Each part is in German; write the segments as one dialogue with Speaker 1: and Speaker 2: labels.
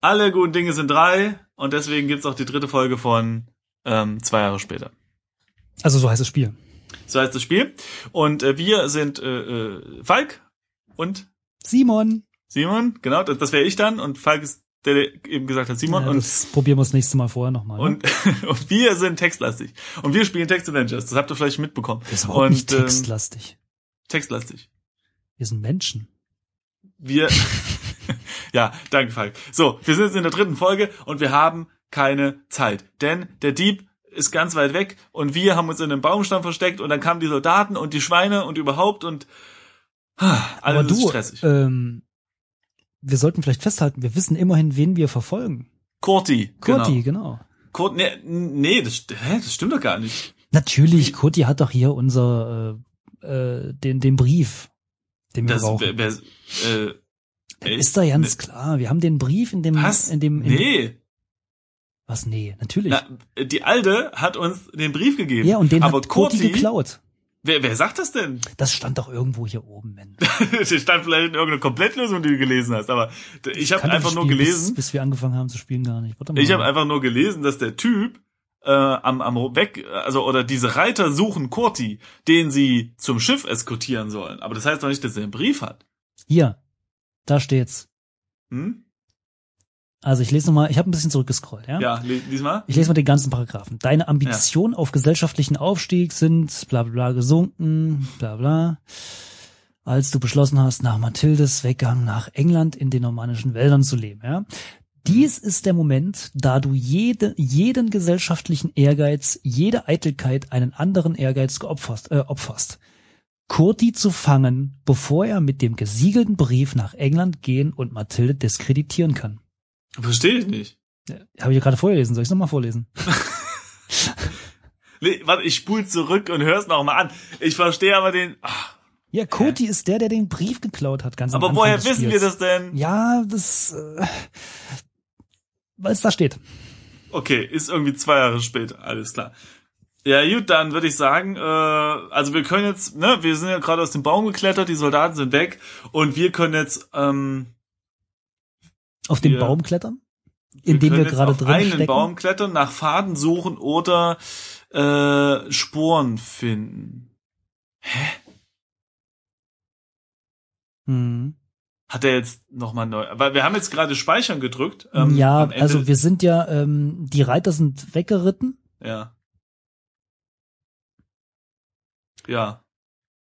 Speaker 1: alle guten Dinge sind drei und deswegen gibt's auch die dritte Folge von ähm, zwei Jahre später.
Speaker 2: Also so heißt das Spiel.
Speaker 1: So heißt das Spiel. Und äh, wir sind äh, äh, Falk und
Speaker 2: Simon.
Speaker 1: Simon, genau, das, das wäre ich dann und Falk ist der, der eben gesagt hat Simon
Speaker 2: Ja,
Speaker 1: und
Speaker 2: das probieren wir das nächste Mal vorher nochmal.
Speaker 1: und, und wir sind textlastig. Und wir spielen Text Avengers, das habt ihr vielleicht mitbekommen.
Speaker 2: das ist
Speaker 1: und,
Speaker 2: nicht
Speaker 1: ähm,
Speaker 2: textlastig.
Speaker 1: textlastig.
Speaker 2: Wir sind Menschen.
Speaker 1: Wir Ja, danke Falk. So, wir sind jetzt in der dritten Folge und wir haben keine Zeit, denn der Dieb ist ganz weit weg und wir haben uns in einem Baumstamm versteckt und dann kamen die Soldaten und die Schweine und überhaupt und ah, alles
Speaker 2: Aber
Speaker 1: ist
Speaker 2: du,
Speaker 1: stressig.
Speaker 2: ähm, wir sollten vielleicht festhalten, wir wissen immerhin, wen wir verfolgen.
Speaker 1: Kurti,
Speaker 2: Kurti,
Speaker 1: genau.
Speaker 2: genau.
Speaker 1: Kurt, nee, nee das, hä, das stimmt doch gar nicht.
Speaker 2: Natürlich, Kurti hat doch hier unser, äh, äh, den, den Brief, den wir
Speaker 1: Das
Speaker 2: brauchen.
Speaker 1: wer, wer, äh,
Speaker 2: Das
Speaker 1: echt?
Speaker 2: ist doch ganz
Speaker 1: Nee.
Speaker 2: klar. Wir haben den Brief in dem,
Speaker 1: Was?
Speaker 2: in dem, in
Speaker 1: Nee,
Speaker 2: was? Nee, natürlich.
Speaker 1: Na, die Alte hat uns den Brief gegeben.
Speaker 2: ja, und den
Speaker 1: aber
Speaker 2: hat Kurti
Speaker 1: Kurti,
Speaker 2: geklaut.
Speaker 1: wer, wer sagt das denn?
Speaker 2: Das stand doch irgendwo hier oben, Mensch.
Speaker 1: das stand vielleicht in irgendeiner Komplettlösung, die du gelesen hast, aber ich habe einfach nur
Speaker 2: Spiel
Speaker 1: gelesen,
Speaker 2: Bis, bis wir angefangen haben zu spielen, gar nicht. Warte mal.
Speaker 1: ich habe einfach nur gelesen, dass der Typ äh, am, am weg, also oder diese Reiter suchen Kurti, den sie zum Schiff eskortieren sollen. Aber das heißt doch nicht, dass er einen Brief hat.
Speaker 2: Hier, da steht's.
Speaker 1: Hm?
Speaker 2: Also ich lese nochmal, ich habe ein bisschen zurückgescrollt, ja?
Speaker 1: Ja, le- lies mal.
Speaker 2: Ich lese mal den ganzen Paragraphen. Deine Ambitionen auf gesellschaftlichen Aufstieg sind bla bla bla gesunken, bla bla. Als du beschlossen hast, nach Mathildes Weggang nach England in den normannischen Wäldern zu leben, ja? Dies ist der Moment, da du jede, jeden gesellschaftlichen Ehrgeiz, jede Eitelkeit einen anderen Ehrgeiz geopferst, äh, opferst. Kurti zu fangen, bevor er mit dem gesiegelten Brief nach England gehen und Mathilde diskreditieren kann.
Speaker 1: Verstehe ich nicht.
Speaker 2: Habe ich ja gerade vorgelesen. Soll ich es nochmal vorlesen?
Speaker 1: Le warte, ich spul zurück und hör's noch mal an. Ich verstehe aber den. Ach,
Speaker 2: Ja, Koti ist der, der den Brief geklaut hat, ganz
Speaker 1: aber woher wissen wir das denn?
Speaker 2: Ja, das, äh, weil es da steht.
Speaker 1: Okay, ist irgendwie zwei Jahre später, alles klar. Ja, gut, dann würde ich sagen, äh, also wir können jetzt, ne, wir sind ja gerade aus dem Baum geklettert, die Soldaten sind weg und wir können jetzt, ähm,
Speaker 2: Auf den
Speaker 1: Wir-
Speaker 2: Baum klettern, in dem wir
Speaker 1: jetzt
Speaker 2: gerade drin
Speaker 1: einen
Speaker 2: stecken.
Speaker 1: Baum klettern, nach Faden suchen oder äh, Sporen finden.
Speaker 2: Mhm.
Speaker 1: Hat er jetzt nochmal neu, weil wir haben jetzt gerade Speichern gedrückt. ähm,
Speaker 2: ja, also wir sind ja, ähm, die Reiter sind weggeritten.
Speaker 1: ja. Ja.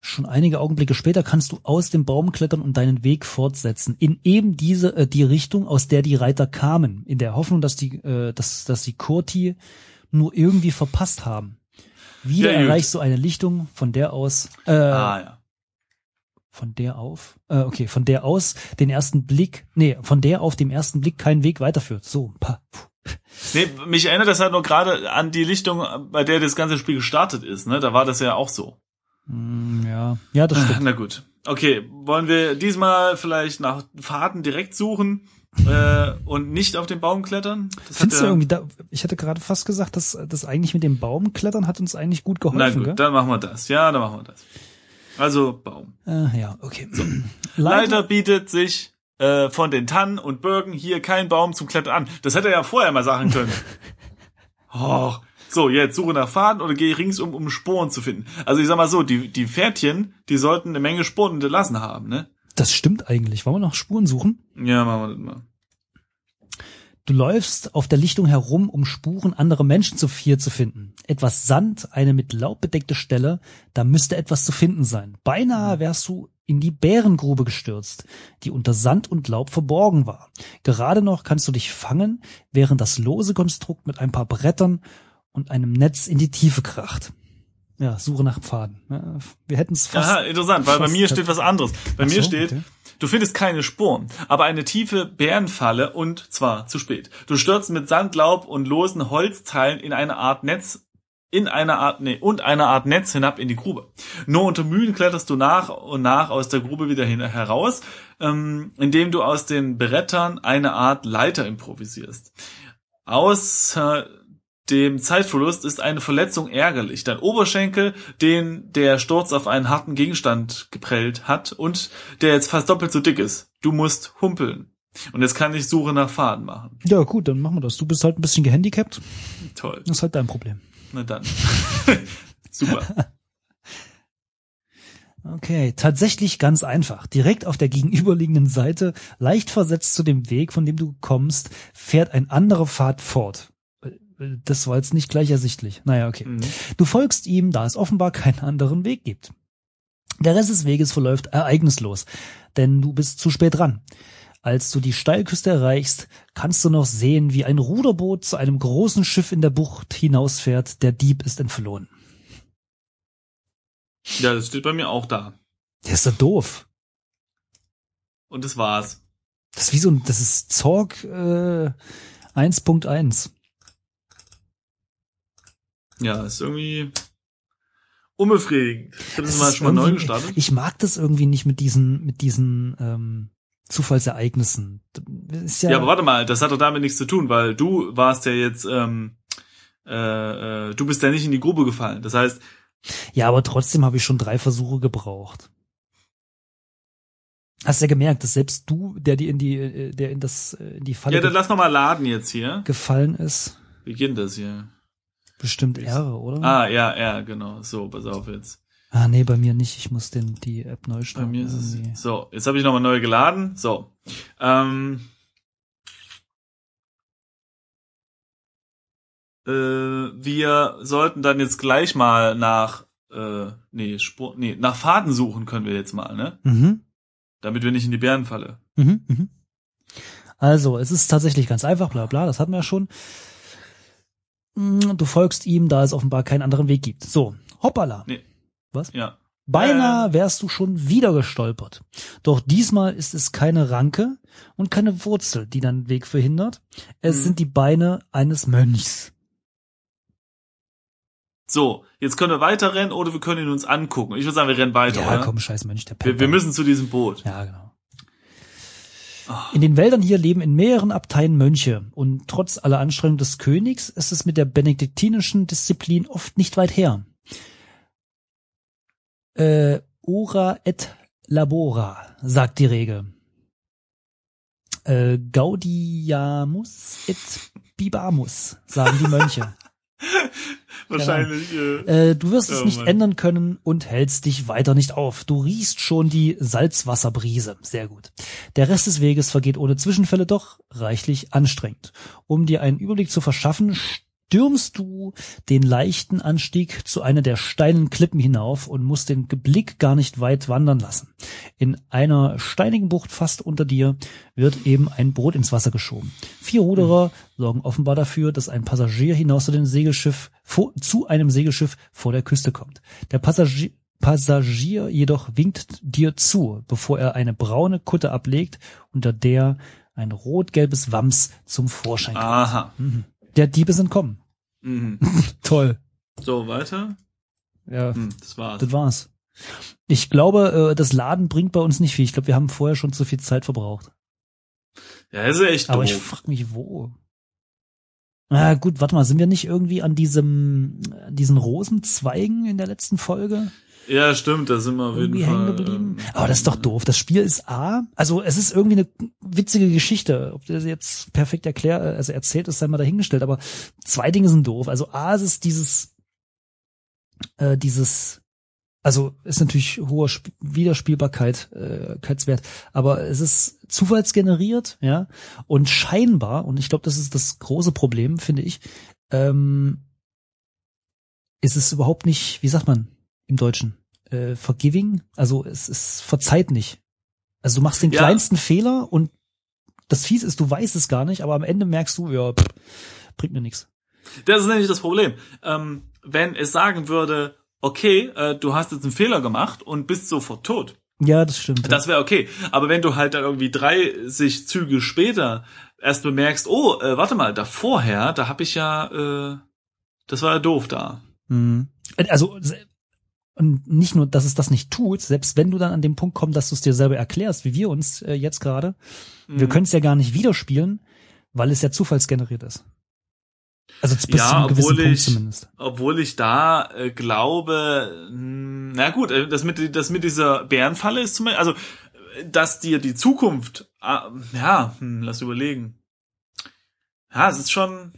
Speaker 2: Schon einige Augenblicke später kannst du aus dem Baum klettern und deinen Weg fortsetzen in eben diese äh, die Richtung, aus der die Reiter kamen, in der Hoffnung, dass die äh, dass dass die Kurti nur irgendwie verpasst haben. Wieder
Speaker 1: Ja, gut.
Speaker 2: erreichst du eine Lichtung, von der aus äh,
Speaker 1: ah, ja.
Speaker 2: von der auf äh, okay von der aus den ersten Blick nee von der auf dem ersten Blick kein Weg weiterführt. So pa.
Speaker 1: Nee, mich erinnert das halt nur gerade an die Lichtung, bei der das ganze Spiel gestartet ist, ne? Da war das ja auch so.
Speaker 2: Mm, ja ja das stimmt.
Speaker 1: Na gut. Okay, wollen wir diesmal vielleicht nach Faden direkt suchen äh, und nicht auf den Baum klettern? Das
Speaker 2: Findest du
Speaker 1: ja-
Speaker 2: irgendwie da, ich hätte gerade fast gesagt, dass das eigentlich mit dem Baum klettern hat uns eigentlich gut geholfen,
Speaker 1: Na gut,
Speaker 2: gell?
Speaker 1: dann machen wir das. Ja, dann machen wir das. Also Baum.
Speaker 2: Äh, ja, okay.
Speaker 1: Leider bietet sich äh, von den Tannen und Birken hier kein Baum zum Klettern an. Das hätte er ja vorher mal sagen können. Och. So, jetzt suche nach Faden oder gehe ringsum, um Sporen zu finden. Also ich sag mal so, die, die Pferdchen, die sollten eine Menge Spuren hinterlassen haben, ne?
Speaker 2: Das stimmt eigentlich. Wollen wir noch Spuren suchen?
Speaker 1: Ja, machen wir das mal.
Speaker 2: Du läufst auf der Lichtung herum, um Spuren anderer Menschen zu vier zu finden. Etwas Sand, eine mit Laub bedeckte Stelle, da müsste etwas zu finden sein. Beinahe wärst du in die Bärengrube gestürzt, die unter Sand und Laub verborgen war. Gerade noch kannst du dich fangen, während das lose Konstrukt mit ein paar Brettern und einem Netz in die Tiefe kracht. Ja, Suche nach Pfaden. Wir hätten es fast.
Speaker 1: Aha, interessant, weil bei mir steht was anderes. Bei
Speaker 2: Ach
Speaker 1: mir
Speaker 2: so,
Speaker 1: steht,
Speaker 2: okay.
Speaker 1: du findest keine Spuren, aber eine tiefe Bärenfalle und zwar zu spät. Du stürzt mit Sand, Laub und losen Holzteilen in eine Art Netz in einer Art, nee, und einer Art Netz hinab in die Grube. Nur unter Mühen kletterst du nach und nach aus der Grube wieder hin, heraus, ähm, indem du aus den Brettern eine Art Leiter improvisierst. Außer dem Zeitverlust ist eine Verletzung ärgerlich. Dein Oberschenkel, den der Sturz auf einen harten Gegenstand geprellt hat und der jetzt fast doppelt so dick ist. Du musst humpeln. Und jetzt kann ich Suche nach Faden machen.
Speaker 2: Ja, gut, dann machen wir das. Du bist halt ein bisschen gehandicapt.
Speaker 1: Toll.
Speaker 2: Das ist halt dein Problem.
Speaker 1: Na dann. Super.
Speaker 2: Okay, tatsächlich ganz einfach. Direkt auf der gegenüberliegenden Seite, leicht versetzt zu dem Weg, von dem du kommst, fährt ein anderer Pfad fort. Das war jetzt nicht gleich ersichtlich. Naja, okay.
Speaker 1: Mhm.
Speaker 2: Du folgst ihm, da es offenbar keinen anderen Weg gibt. Der Rest des Weges verläuft ereignislos, denn du bist zu spät dran. Als du die Steilküste erreichst, kannst du noch sehen, wie ein Ruderboot zu einem großen Schiff in der Bucht hinausfährt. Der Dieb ist entflohen.
Speaker 1: Ja, das steht bei mir auch da.
Speaker 2: Der ist ja doof.
Speaker 1: Und das war's.
Speaker 2: Das ist wie so ein, das ist Zorg äh, 1.1.
Speaker 1: Ja, ist irgendwie unbefriedigend. Ich habe das mal
Speaker 2: ist
Speaker 1: schon mal neu
Speaker 2: irgendwie-
Speaker 1: gestartet.
Speaker 2: Ich mag das irgendwie nicht mit diesen, mit diesen ähm, Zufallsereignissen. Ja,
Speaker 1: Ja, aber warte mal, das hat doch damit nichts zu tun, weil du warst ja jetzt, ähm, äh, äh, du bist ja nicht in die Grube gefallen. Das heißt,
Speaker 2: ja, aber trotzdem habe ich schon drei Versuche gebraucht. Hast ja gemerkt, dass selbst du, der die in die, äh, der in das, äh, in die Falle
Speaker 1: ja, dann lass noch mal laden jetzt hier.
Speaker 2: gefallen ist,
Speaker 1: Wie geht denn das hier?
Speaker 2: Bestimmt R, oder?
Speaker 1: Ah, ja, ja, genau. So, pass auf jetzt.
Speaker 2: Ah, nee, bei mir nicht. Ich muss den, die App neu
Speaker 1: Bei
Speaker 2: starten.
Speaker 1: mir ist
Speaker 2: irgendwie.
Speaker 1: es. So, jetzt habe ich nochmal neu geladen. So. Ähm, äh, wir sollten dann jetzt gleich mal nach äh, nee, Spur, nee, nach Faden suchen können wir jetzt mal, ne?
Speaker 2: Mhm.
Speaker 1: Damit wir nicht in die Bärenfalle.
Speaker 2: Mhm, mhm. Also, es ist tatsächlich ganz einfach, bla bla, das hatten wir ja schon. Mm, Du folgst ihm, da es offenbar keinen anderen Weg gibt. So, hoppala.
Speaker 1: Ja.
Speaker 2: Beinahe wärst du schon wieder gestolpert. Doch diesmal ist es keine Ranke und keine Wurzel, die deinen Weg verhindert. Es
Speaker 1: Mhm.
Speaker 2: sind die Beine eines Mönchs.
Speaker 1: So, jetzt können wir weiterrennen oder wir können ihn uns angucken. Ich würde sagen, wir rennen weiter,
Speaker 2: Ja,
Speaker 1: oder?
Speaker 2: komm, scheiß Mönch, der
Speaker 1: Wir, wir
Speaker 2: Pepper.
Speaker 1: müssen zu diesem Boot.
Speaker 2: Ja, genau. In den Wäldern hier leben in mehreren Abteien Mönche und trotz aller Anstrengung des Königs ist es mit der benediktinischen Disziplin oft nicht weit her. Äh, ora et labora, sagt die Regel. Äh, Gaudiamus et bibamus, sagen die Mönche.
Speaker 1: Wahrscheinlich. Äh,
Speaker 2: Äh, du wirst es
Speaker 1: Oh
Speaker 2: nicht
Speaker 1: Mann.
Speaker 2: ändern können und hältst dich weiter nicht auf. Du riechst schon die Salzwasserbrise. Sehr gut. Der Rest des Weges vergeht ohne Zwischenfälle doch reichlich anstrengend. Um dir einen Überblick zu verschaffen, stürmst du den leichten Anstieg zu einer der steilen Klippen hinauf und musst den Blick gar nicht weit wandern lassen. In einer steinigen Bucht fast unter dir wird eben ein Boot ins Wasser geschoben. Vier Ruderer sorgen offenbar dafür, dass ein Passagier hinaus zu dem Segelschiff vor, zu einem Segelschiff vor der Küste kommt. Der Passagier Passagier jedoch winkt dir zu, bevor er eine braune Kutte ablegt, unter der ein rot-gelbes Wams zum Vorschein kommt.
Speaker 1: aha.
Speaker 2: Mhm. Der Diebe sind kommen.
Speaker 1: Mhm.
Speaker 2: Toll.
Speaker 1: So, weiter.
Speaker 2: Ja,
Speaker 1: Hm, das war's.
Speaker 2: das war's. Ich glaube, äh, das Laden bringt bei uns nicht viel. Ich glaube, wir haben vorher schon zu viel Zeit verbraucht.
Speaker 1: Ja, das ist echt
Speaker 2: Aber ich
Speaker 1: doof.
Speaker 2: frage mich, wo. Na gut, warte mal, sind wir nicht irgendwie an diesem, an diesen Rosenzweigen in der letzten Folge
Speaker 1: Ja, stimmt, da sind wir auf jeden
Speaker 2: irgendwie
Speaker 1: Fall.
Speaker 2: hängen geblieben?
Speaker 1: ähm,
Speaker 2: Aber das ist doch doof. Das Spiel ist A, also es ist irgendwie eine witzige Geschichte. Ob das jetzt perfekt erklärt, also erzählt ist, sei mal dahingestellt. Aber zwei Dinge sind doof. Also A, es ist dieses, äh, dieses, also ist natürlich hoher Sp Wiederspielbarkeit, äh, Keitswert, aber es ist zufallsgeneriert, ja, und scheinbar, und ich glaube, das ist das große Problem, finde ich, ähm, ist es überhaupt nicht, wie sagt man im Deutschen, äh, forgiving, also es, es verzeiht nicht. Also du machst den
Speaker 1: Ja.
Speaker 2: kleinsten Fehler und das Fies ist, du weißt es gar nicht, aber am Ende merkst du, ja, pff, bringt mir nichts.
Speaker 1: Das ist nämlich das Problem. Ähm, wenn es sagen würde, okay, äh, du hast jetzt einen Fehler gemacht und bist sofort tot.
Speaker 2: Ja, das stimmt.
Speaker 1: Das wäre okay. Aber wenn du halt dann irgendwie 30 Züge später erst bemerkst, oh, äh, warte mal, da vorher, da hab ich ja, äh, das war ja doof da.
Speaker 2: Mhm. Also und nicht nur, dass es das nicht tut, selbst wenn du dann an dem Punkt kommst, dass du es dir selber erklärst, wie wir uns äh, jetzt gerade, wir
Speaker 1: Mhm.
Speaker 2: können es ja gar nicht wiederspielen, weil es ja zufallsgeneriert ist. Also bis
Speaker 1: Ja,
Speaker 2: zu einem gewissen Punkt
Speaker 1: ich-
Speaker 2: zumindest.
Speaker 1: Obwohl ich da äh, glaube, mh, na gut, äh, das mit, das mit dieser Bärenfalle ist zum Beispiel, also, dass dir die Zukunft ah, ja, hm, lass überlegen. Ja, es ist schon.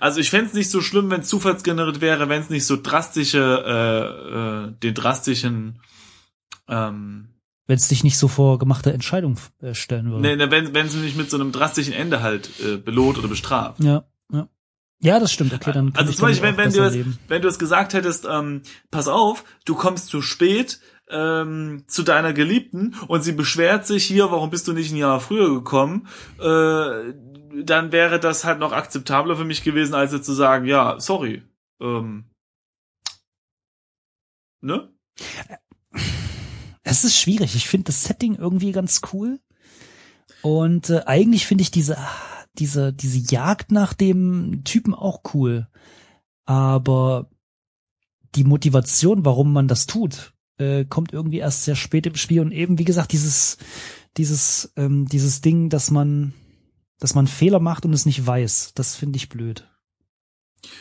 Speaker 1: Also ich fände es nicht so schlimm, wenn es zufallsgeneriert wäre, wenn es nicht so drastische, äh, äh, den drastischen ähm,
Speaker 2: wenn es dich nicht so vor gemachte Entscheidung äh, stellen würde.
Speaker 1: Nee, nee, wenn, wenn sie nicht mit so einem drastischen Ende halt äh, belohnt oder bestraft.
Speaker 2: Ja, ja. Ja, das stimmt. Okay, dann kann
Speaker 1: also zum Beispiel, wenn, wenn, du es, wenn du es gesagt hättest, ähm, pass auf, du kommst zu spät ähm, zu deiner Geliebten und sie beschwert sich hier, warum bist du nicht ein Jahr früher gekommen, äh, dann wäre das halt noch akzeptabler für mich gewesen, als jetzt zu sagen, ja, sorry. Ähm, ne?
Speaker 2: Es ist schwierig. Ich finde das Setting irgendwie ganz cool. Und äh, eigentlich finde ich diese diese, diese Jagd nach dem Typen auch cool. Aber die Motivation, warum man das tut, äh, kommt irgendwie erst sehr spät im Spiel und eben, wie gesagt, dieses, dieses, ähm, dieses Ding, dass man, dass man Fehler macht und es nicht weiß, das finde ich blöd.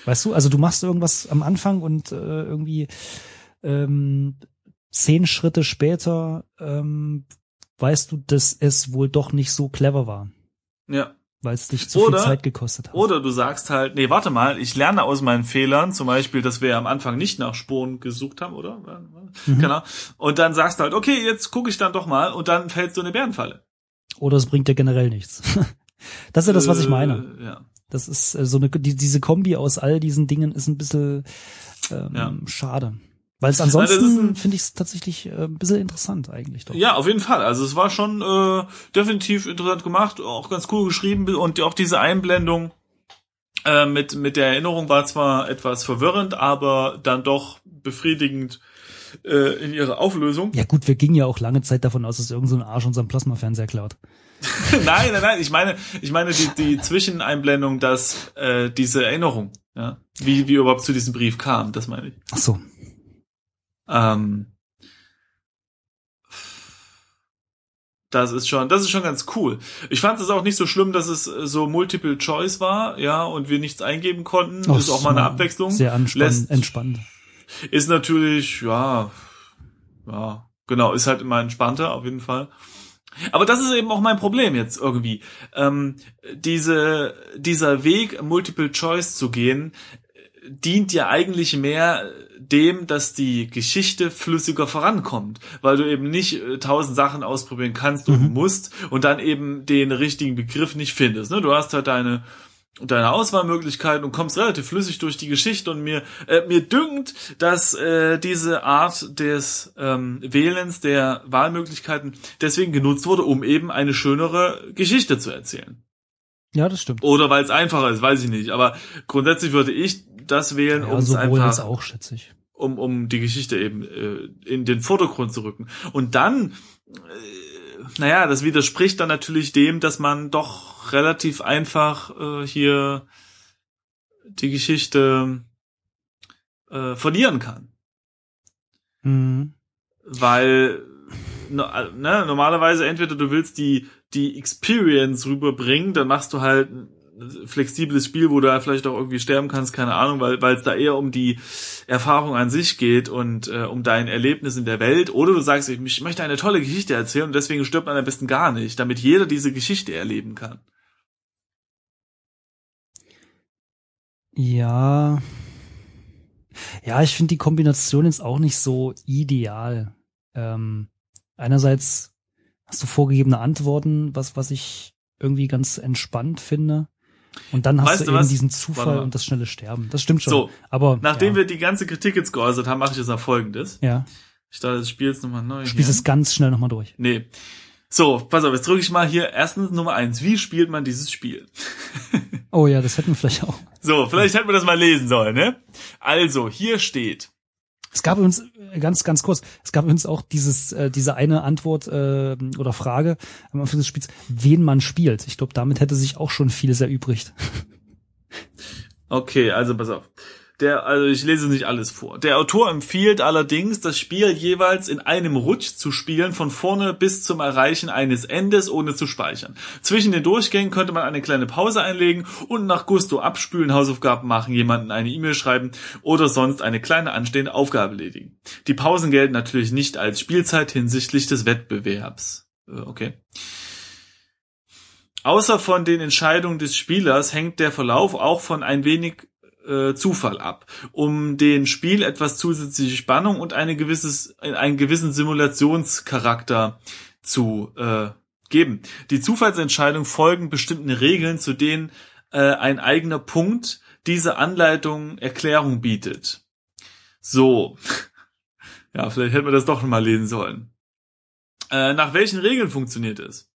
Speaker 2: Weißt du, also du machst irgendwas am Anfang und äh, irgendwie ähm, zehn Schritte später ähm, weißt du, dass es wohl doch nicht so clever war.
Speaker 1: Ja
Speaker 2: weil es dich zu oder, viel Zeit gekostet hat.
Speaker 1: Oder du sagst halt, nee, warte mal, ich lerne aus meinen Fehlern, zum Beispiel, dass wir am Anfang nicht nach Spuren gesucht haben, oder? Mhm. Genau. Und dann sagst du halt, okay, jetzt gucke ich dann doch mal und dann fällst du in eine Bärenfalle.
Speaker 2: Oder es bringt dir generell nichts. das ist ja das, was ich meine.
Speaker 1: Äh, ja.
Speaker 2: Das ist äh, so eine, die, diese Kombi aus all diesen Dingen ist ein bisschen ähm, ja. schade. Weil es ansonsten finde ich es tatsächlich äh, ein bisschen interessant eigentlich doch.
Speaker 1: Ja, auf jeden Fall. Also es war schon äh, definitiv interessant gemacht, auch ganz cool geschrieben und auch diese Einblendung äh, mit mit der Erinnerung war zwar etwas verwirrend, aber dann doch befriedigend äh, in ihrer Auflösung.
Speaker 2: Ja gut, wir gingen ja auch lange Zeit davon aus, dass irgend so ein Arsch unseren Plasmafernseher klaut.
Speaker 1: nein, nein, nein. Ich meine, ich meine die, die Zwischeneinblendung, dass äh, diese Erinnerung, ja, wie wie überhaupt zu diesem Brief kam, das meine ich.
Speaker 2: Ach so.
Speaker 1: Ähm, das ist schon, das ist schon ganz cool. Ich fand es auch nicht so schlimm, dass es so Multiple Choice war, ja, und wir nichts eingeben konnten. Oh, das ist auch mal eine Abwechslung.
Speaker 2: Sehr Lässt, entspannt.
Speaker 1: Ist natürlich, ja, ja, genau, ist halt immer entspannter, auf jeden Fall. Aber das ist eben auch mein Problem jetzt irgendwie. Ähm, diese, dieser Weg, Multiple Choice zu gehen, dient ja eigentlich mehr dem, dass die Geschichte flüssiger vorankommt, weil du eben nicht äh, tausend Sachen ausprobieren kannst und mhm. musst und dann eben den richtigen Begriff nicht findest. Ne? Du hast halt deine deine Auswahlmöglichkeiten und kommst relativ flüssig durch die Geschichte und mir äh, mir dünkt, dass äh, diese Art des ähm, Wählens der Wahlmöglichkeiten deswegen genutzt wurde, um eben eine schönere Geschichte zu erzählen.
Speaker 2: Ja, das stimmt.
Speaker 1: Oder weil es einfacher ist, weiß ich nicht. Aber grundsätzlich würde ich das wählen,
Speaker 2: ja,
Speaker 1: um es
Speaker 2: einfach, auch,
Speaker 1: um um die Geschichte eben äh, in den Vordergrund zu rücken. Und dann, äh, naja, das widerspricht dann natürlich dem, dass man doch relativ einfach äh, hier die Geschichte äh, verlieren kann.
Speaker 2: Mhm.
Speaker 1: Weil ne, normalerweise entweder du willst die die Experience rüberbringen, dann machst du halt flexibles Spiel, wo du da vielleicht auch irgendwie sterben kannst, keine Ahnung, weil weil es da eher um die Erfahrung an sich geht und äh, um dein Erlebnis in der Welt. Oder du sagst, ich, möchte eine tolle Geschichte erzählen und deswegen stirbt man am besten gar nicht, damit jeder diese Geschichte erleben kann.
Speaker 2: Ja. Ja, ich finde die Kombination jetzt auch nicht so ideal. Ähm, einerseits hast du vorgegebene Antworten, was, was ich irgendwie ganz entspannt finde. Und dann hast weißt du, eben was? diesen Zufall und das schnelle Sterben. Das stimmt schon. So,
Speaker 1: aber nachdem ja. wir die ganze Kritik jetzt geäußert haben, mache ich jetzt noch Folgendes.
Speaker 2: Ja.
Speaker 1: Ich starte das Spiel jetzt nochmal neu.
Speaker 2: Spielst es ganz schnell nochmal durch.
Speaker 1: Nee. So, pass auf, jetzt drücke ich mal hier erstens Nummer eins. Wie spielt man dieses Spiel?
Speaker 2: oh ja, das hätten wir vielleicht auch.
Speaker 1: So, vielleicht hätten wir das mal lesen sollen, ne? Also, hier steht.
Speaker 2: Es gab uns ganz, ganz kurz, es gab uns auch dieses, äh, diese eine Antwort äh, oder Frage am Anfang des Spiels, wen man spielt. Ich glaube, damit hätte sich auch schon vieles erübrigt.
Speaker 1: Okay, also pass auf. Der, also ich lese nicht alles vor. Der Autor empfiehlt allerdings, das Spiel jeweils in einem Rutsch zu spielen, von vorne bis zum Erreichen eines Endes, ohne zu speichern. Zwischen den Durchgängen könnte man eine kleine Pause einlegen und nach Gusto abspülen, Hausaufgaben machen, jemanden eine E-Mail schreiben oder sonst eine kleine anstehende Aufgabe erledigen. Die Pausen gelten natürlich nicht als Spielzeit hinsichtlich des Wettbewerbs. Äh, okay. Außer von den Entscheidungen des Spielers hängt der Verlauf auch von ein wenig äh, Zufall ab, um den Spiel etwas zusätzliche Spannung und eine gewisses, einen gewissen Simulationscharakter zu äh, geben. Die Zufallsentscheidungen folgen bestimmten Regeln, zu denen äh, ein eigener Punkt diese Anleitung Erklärung bietet. So. Ja, vielleicht hätten wir das doch mal lesen sollen. Äh, nach welchen Regeln funktioniert es?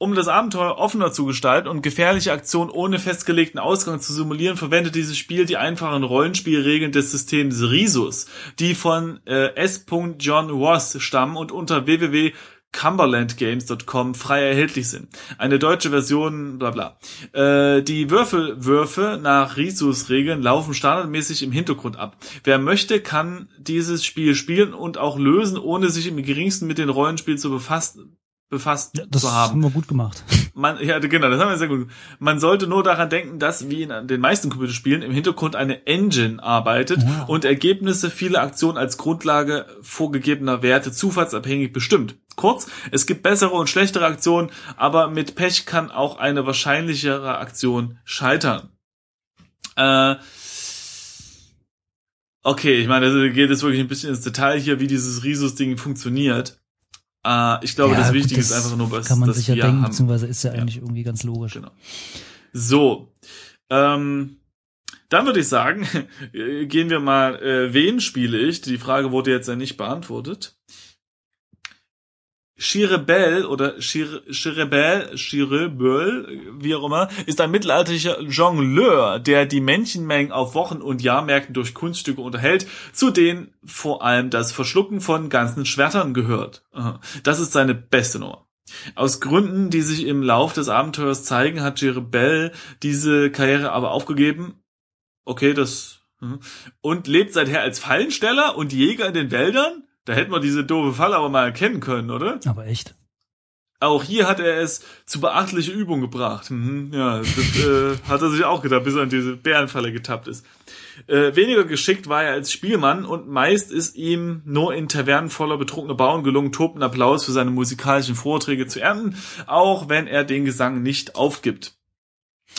Speaker 1: Um das Abenteuer offener zu gestalten und gefährliche Aktionen ohne festgelegten Ausgang zu simulieren, verwendet dieses Spiel die einfachen Rollenspielregeln des Systems Risus, die von äh, S. John Ross stammen und unter www.cumberlandgames.com frei erhältlich sind. Eine deutsche Version, bla bla. Äh, die Würfelwürfe nach Risus-Regeln laufen standardmäßig im Hintergrund ab. Wer möchte, kann dieses Spiel spielen und auch lösen, ohne sich im geringsten mit dem Rollenspiel zu befassen befasst
Speaker 2: Ja, das
Speaker 1: zu haben.
Speaker 2: haben wir gut gemacht.
Speaker 1: Man, ja, genau, das haben wir sehr gut. Man sollte nur daran denken, dass wie in den meisten Computerspielen im Hintergrund eine Engine arbeitet
Speaker 2: Wow.
Speaker 1: und Ergebnisse vieler Aktionen als Grundlage vorgegebener Werte zufallsabhängig bestimmt. Kurz, es gibt bessere und schlechtere Aktionen, aber mit Pech kann auch eine wahrscheinlichere Aktion scheitern. Äh, okay, ich meine, da geht es wirklich ein bisschen ins Detail hier, wie dieses Risus-Ding funktioniert. Äh, ich glaube,
Speaker 2: Ja,
Speaker 1: das Wichtige ist einfach nur, was
Speaker 2: Kann man sich ja denken,
Speaker 1: haben.
Speaker 2: beziehungsweise ist ja
Speaker 1: Ja.
Speaker 2: eigentlich irgendwie ganz logisch.
Speaker 1: Genau. So, ähm, dann würde ich sagen, gehen wir mal, äh, wen spiele ich? Die Frage wurde jetzt ja nicht beantwortet. Chirebel oder Chir- Chirebel, Chirebel, wie auch immer, ist ein mittelalterlicher Jongleur, der die Männchenmengen auf Wochen- und Jahrmärkten durch Kunststücke unterhält, zu denen vor allem das Verschlucken von ganzen Schwertern gehört. Das ist seine beste Nummer. Aus Gründen, die sich im Lauf des Abenteuers zeigen, hat Jerebel diese Karriere aber aufgegeben. Okay, das. mhm. Und lebt seither als Fallensteller und Jäger in den Wäldern? Da hätten wir diese doofe Falle aber mal erkennen können, oder?
Speaker 2: Aber echt.
Speaker 1: Auch hier hat er es zu beachtliche Übung gebracht. Mhm, ja, das äh, hat er sich auch gedacht, bis er in diese Bärenfalle getappt ist. Äh, weniger geschickt war er als Spielmann und meist ist ihm nur in Tavernen voller betrunkener Bauern gelungen, tobenden Applaus für seine musikalischen Vorträge zu ernten, auch wenn er den Gesang nicht aufgibt.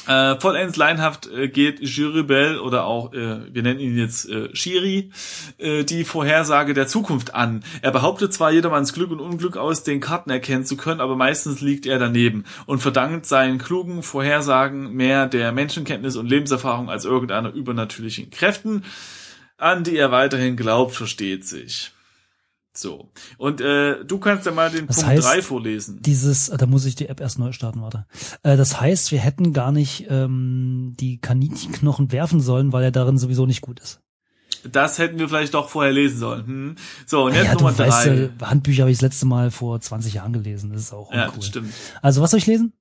Speaker 1: Äh, vollends leinhaft äh, geht Jiribel oder auch, äh, wir nennen ihn jetzt äh, Shiri, äh, die Vorhersage der Zukunft an. Er behauptet zwar jedermanns Glück und Unglück aus den Karten erkennen zu können, aber meistens liegt er daneben und verdankt seinen klugen Vorhersagen mehr der Menschenkenntnis und Lebenserfahrung als irgendeiner übernatürlichen Kräften, an die er weiterhin glaubt, versteht sich. So. Und äh, du kannst ja mal den
Speaker 2: Das
Speaker 1: Punkt
Speaker 2: heißt,
Speaker 1: 3 vorlesen.
Speaker 2: Dieses, äh, da muss ich die App erst neu starten, warte. Äh, das heißt, wir hätten gar nicht ähm, die Kaninchenknochen werfen sollen, weil er darin sowieso nicht gut ist.
Speaker 1: Das hätten wir vielleicht doch vorher lesen sollen. Hm. So, und jetzt
Speaker 2: ja,
Speaker 1: Nummer
Speaker 2: weißt,
Speaker 1: drei.
Speaker 2: äh, Handbücher habe ich das letzte Mal vor 20 Jahren gelesen. Das ist auch
Speaker 1: ja,
Speaker 2: uncool.
Speaker 1: das stimmt.
Speaker 2: Also was soll ich lesen?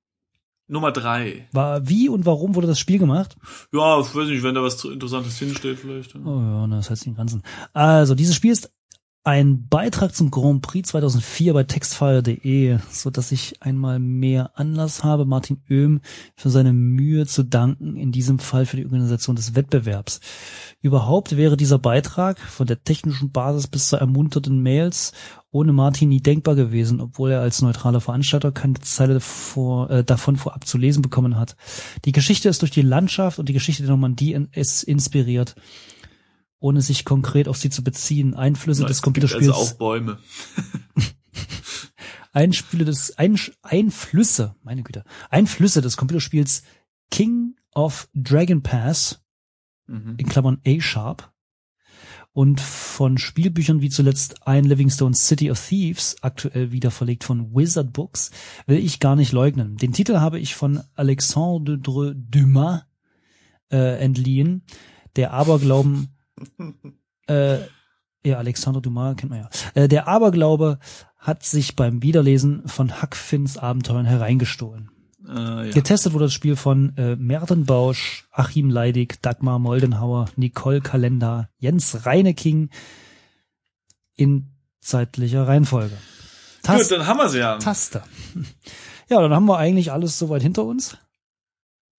Speaker 1: Nummer drei.
Speaker 2: War wie und warum wurde das Spiel gemacht?
Speaker 1: Ja, ich weiß nicht, wenn da was Interessantes hinsteht vielleicht.
Speaker 2: Oh ja, das heißt den ganzen. Also dieses Spiel ist ein Beitrag zum Grand Prix 2004 bei textfire.de, so dass ich einmal mehr Anlass habe, Martin Oehm für seine Mühe zu danken, in diesem Fall für die Organisation des Wettbewerbs. Überhaupt wäre dieser Beitrag von der technischen Basis bis zur ermunterten Mails ohne Martin nie denkbar gewesen, obwohl er als neutraler Veranstalter keine Zeile vor, äh, davon vorab zu lesen bekommen hat. Die Geschichte ist durch die Landschaft und die Geschichte der Normandie in, ist inspiriert ohne sich konkret auf sie zu beziehen. Einflüsse
Speaker 1: Ja,
Speaker 2: des
Speaker 1: es gibt
Speaker 2: Computerspiels,
Speaker 1: Also auch Bäume.
Speaker 2: Einspiele des, Ein, Einflüsse, meine Güte, Einflüsse des Computerspiels King of Dragon Pass,
Speaker 1: Mhm.
Speaker 2: in Klammern A-Sharp, und von Spielbüchern wie zuletzt ein Livingstone City of Thieves, aktuell wieder verlegt von Wizard Books, will ich gar nicht leugnen. Den Titel habe ich von Alexandre Dumas äh, entliehen, der Aberglauben äh, ja, Alexandre Dumas kennt man ja. Äh, der Aberglaube hat sich beim Wiederlesen von Huck Finns Abenteuern hereingestohlen.
Speaker 1: Äh, ja.
Speaker 2: Getestet wurde das Spiel von äh, Merten Bausch, Achim Leidig, Dagmar Moldenhauer, Nicole Kalender, Jens Reineking in zeitlicher Reihenfolge.
Speaker 1: Gut, dann haben wir sie ja.
Speaker 2: Taster. Ja, dann haben wir eigentlich alles soweit hinter uns.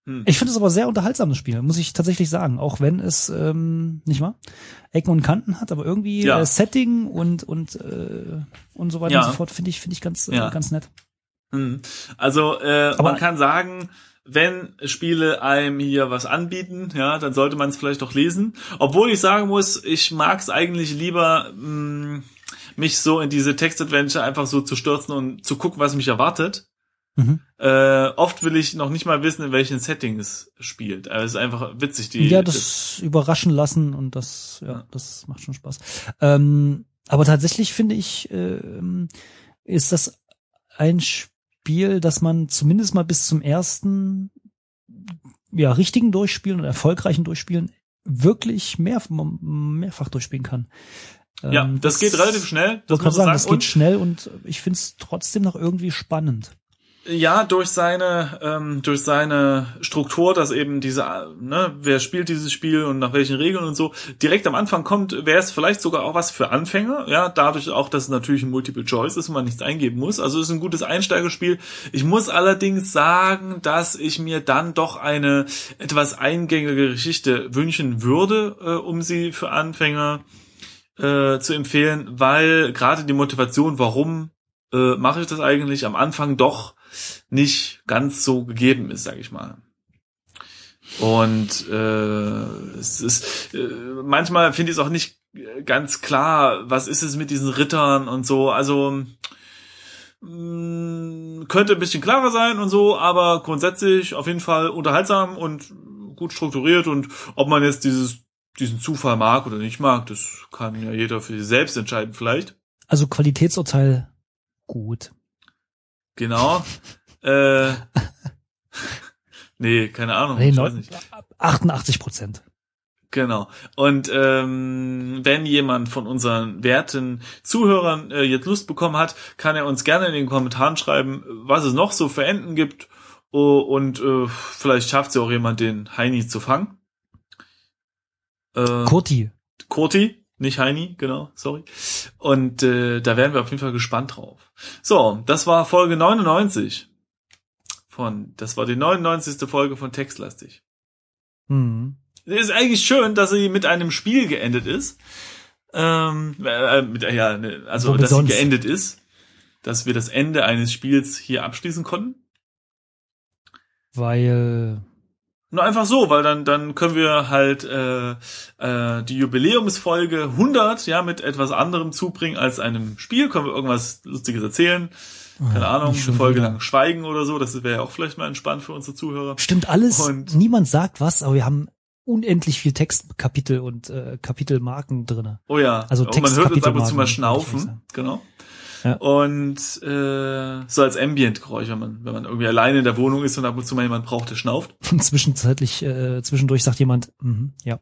Speaker 1: Hm.
Speaker 2: Ich finde es aber sehr unterhaltsames Spiel, muss ich tatsächlich sagen. Auch wenn es, ähm, nicht wahr, Ecken und Kanten hat, aber irgendwie
Speaker 1: Ja.
Speaker 2: äh, Setting und und äh, und so weiter
Speaker 1: Ja.
Speaker 2: und so fort finde ich finde ich ganz
Speaker 1: Ja.
Speaker 2: äh, ganz nett.
Speaker 1: Hm. Also äh,
Speaker 2: Aber-
Speaker 1: man kann sagen, wenn Spiele einem hier was anbieten, ja, dann sollte man es vielleicht auch lesen. Obwohl ich sagen muss, ich mag es eigentlich lieber, mh, mich so in diese Text-Adventure einfach so zu stürzen und zu gucken, was mich erwartet.
Speaker 2: Mhm.
Speaker 1: Äh, oft will ich noch nicht mal wissen, in welchen Setting es spielt. Also es ist einfach witzig. Die,
Speaker 2: ja, das überraschen lassen und das, ja,
Speaker 1: Ja.
Speaker 2: das macht schon Spaß. Ähm, aber tatsächlich finde ich, ähm, ist das ein Spiel, das man zumindest mal bis zum ersten, ja, richtigen Durchspielen und erfolgreichen Durchspielen wirklich mehr, mehrfach durchspielen kann.
Speaker 1: ja,
Speaker 2: Ähm,
Speaker 1: das geht relativ schnell. Das muss man
Speaker 2: sagen,
Speaker 1: sagen.
Speaker 2: das geht
Speaker 1: Und
Speaker 2: schnell und ich finde es trotzdem noch irgendwie spannend.
Speaker 1: Ja, durch seine ähm, durch seine Struktur, dass eben diese, ne, wer spielt dieses Spiel und nach welchen Regeln und so direkt am Anfang kommt, wäre es vielleicht sogar auch was für Anfänger. Ja, dadurch auch, dass es natürlich ein Multiple Choice ist und man nichts eingeben muss. Also es ist ein gutes Einsteigerspiel. Ich muss allerdings sagen, dass ich mir dann doch eine etwas eingängige Geschichte wünschen würde, äh, um sie für Anfänger äh, zu empfehlen, weil gerade die Motivation, warum äh, mache ich das eigentlich am Anfang doch nicht ganz so gegeben ist, sag ich mal. Und äh, es ist äh, manchmal finde ich es auch nicht ganz klar, was ist es mit diesen Rittern und so. Also mh, könnte ein bisschen klarer sein und so, aber grundsätzlich auf jeden Fall unterhaltsam und gut strukturiert und ob man jetzt dieses diesen Zufall mag oder nicht mag, das kann ja jeder für sich selbst entscheiden vielleicht.
Speaker 2: Also Qualitätsurteil gut.
Speaker 1: Genau. äh, nee, keine Ahnung.
Speaker 2: Nee,
Speaker 1: ich weiß nicht.
Speaker 2: 88 Prozent.
Speaker 1: Genau. Und ähm, wenn jemand von unseren werten Zuhörern äh, jetzt Lust bekommen hat, kann er uns gerne in den Kommentaren schreiben, was es noch so für Enden gibt. Oh, und äh, vielleicht schafft es ja auch jemand, den Heini zu fangen. Äh,
Speaker 2: Kurti.
Speaker 1: Kurti, nicht Heini, genau, sorry. Und äh, da wären wir auf jeden Fall gespannt drauf. So, das war Folge 99 von, das war die 99. Folge von Textlastig.
Speaker 2: Hm.
Speaker 1: Ist eigentlich schön, dass sie mit einem Spiel geendet ist. Ähm, äh, mit, ja, ne, also
Speaker 2: Womit
Speaker 1: dass sie geendet ist, dass wir das Ende eines Spiels hier abschließen konnten.
Speaker 2: Weil
Speaker 1: Nur einfach so, weil dann dann können wir halt äh, äh, die Jubiläumsfolge 100 ja mit etwas anderem zubringen als einem Spiel. Können wir irgendwas Lustiges erzählen? Keine
Speaker 2: Ah,
Speaker 1: Ahnung, eine Folge
Speaker 2: wieder.
Speaker 1: lang schweigen oder so. Das wäre ja auch vielleicht mal entspannt für unsere Zuhörer.
Speaker 2: Stimmt alles.
Speaker 1: Und-
Speaker 2: Niemand sagt was, aber wir haben unendlich viel Textkapitel und äh, Kapitelmarken drinne.
Speaker 1: Oh ja,
Speaker 2: Also
Speaker 1: und man hört uns ab und zu mal schnaufen, genau.
Speaker 2: Ja.
Speaker 1: Und äh, so als Ambient-Geräusch, wenn man, wenn man irgendwie alleine in der Wohnung ist und ab und zu mal jemand braucht, der schnauft.
Speaker 2: Und zwischenzeitlich, äh, zwischendurch sagt jemand, mhm, ja.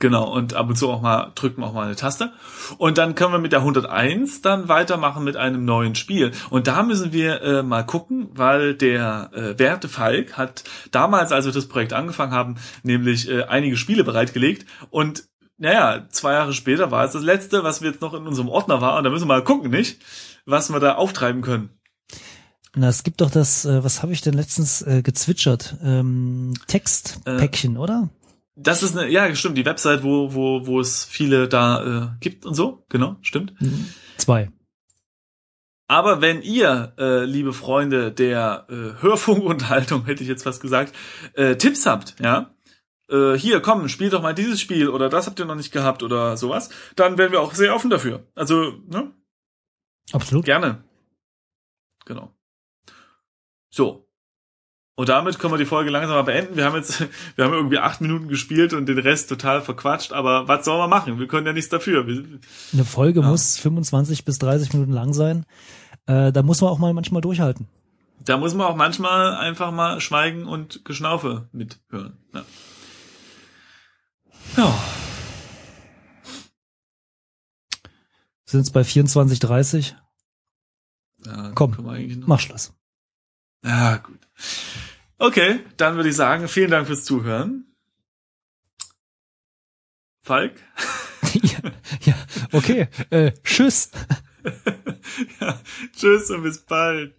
Speaker 1: Genau, und ab und zu auch mal drücken wir auch mal eine Taste. Und dann können wir mit der 101 dann weitermachen mit einem neuen Spiel. Und da müssen wir äh, mal gucken, weil der äh, Werte Falk hat damals, als wir das Projekt angefangen haben, nämlich äh, einige Spiele bereitgelegt. Und naja, zwei Jahre später war es das letzte, was wir jetzt noch in unserem Ordner war. Und da müssen wir mal gucken, nicht? Was wir da auftreiben können.
Speaker 2: Na, es gibt doch das, äh, was habe ich denn letztens äh, gezwitschert? Ähm, Textpäckchen,
Speaker 1: Äh.
Speaker 2: oder?
Speaker 1: Das ist eine, ja, stimmt, die Website, wo, wo, wo es viele da äh, gibt und so. Genau, stimmt.
Speaker 2: Zwei.
Speaker 1: Aber wenn ihr, äh, liebe Freunde der äh, Hörfunkunterhaltung, hätte ich jetzt fast gesagt, äh, Tipps habt, ja, äh, hier, komm, spielt doch mal dieses Spiel oder das habt ihr noch nicht gehabt oder sowas, dann wären wir auch sehr offen dafür. Also, ne,
Speaker 2: Absolut.
Speaker 1: gerne. Genau. So. Und damit können wir die Folge langsam mal beenden. Wir haben jetzt, wir haben irgendwie acht Minuten gespielt und den Rest total verquatscht, aber was soll man machen? Wir können ja nichts dafür. Wir,
Speaker 2: Eine Folge
Speaker 1: Ja.
Speaker 2: muss 25 bis 30 Minuten lang sein. Äh, da muss man auch mal manchmal durchhalten.
Speaker 1: Da muss man auch manchmal einfach mal Schweigen und Geschnaufe mithören. Ja. ja.
Speaker 2: Sind jetzt bei 24, 30.
Speaker 1: ja
Speaker 2: Komm,
Speaker 1: wir
Speaker 2: Mach Schluss.
Speaker 1: Ja, gut. Okay, dann würde ich sagen, vielen Dank fürs Zuhören. Falk?
Speaker 2: ja, ja, okay. Äh, tschüss.
Speaker 1: ja, tschüss und bis bald.